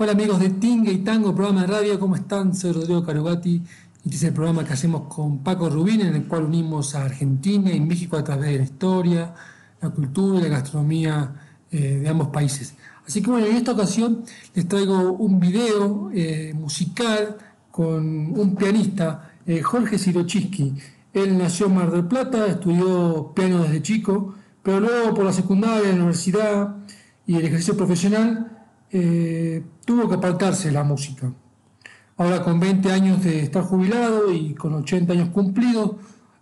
Hola amigos de Tingue y Tango, programa de radio, ¿cómo están? Soy Rodrigo Carugati y este es el programa que hacemos con Paco Rubín, en el cual unimos a Argentina y México a través de la historia, la cultura y la gastronomía eh, de ambos países. Así que bueno, en esta ocasión les traigo un video eh, musical con un pianista, eh, Jorge Sirochiski. Él nació en Mar del Plata, estudió piano desde chico, pero luego por la secundaria, la universidad y el ejercicio profesional eh, tuvo que apartarse la música. Ahora con 20 años de estar jubilado y con 80 años cumplidos,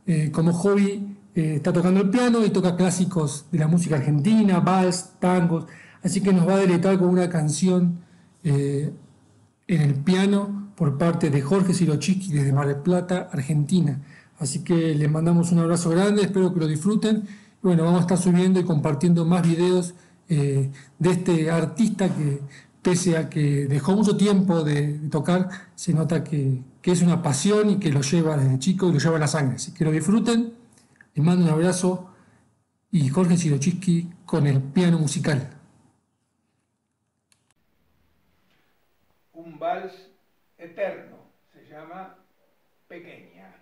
eh, como hobby eh, está tocando el piano y toca clásicos de la música argentina, vals, tangos, así que nos va a deleitar con una canción en el piano por parte de Jorge Sirochiski desde Mar del Plata, Argentina. Así que les mandamos un abrazo grande, espero que lo disfruten. bueno, vamos a estar subiendo y compartiendo más videos eh, de este artista que, pese a que dejó mucho tiempo de, tocar, se nota que, es una pasión y que lo lleva desde chico y lo lleva a la sangre. Así que lo disfruten. Les mando un abrazo y Jorge Sirochiski con el piano musical. Un vals eterno, se llama Pequeña.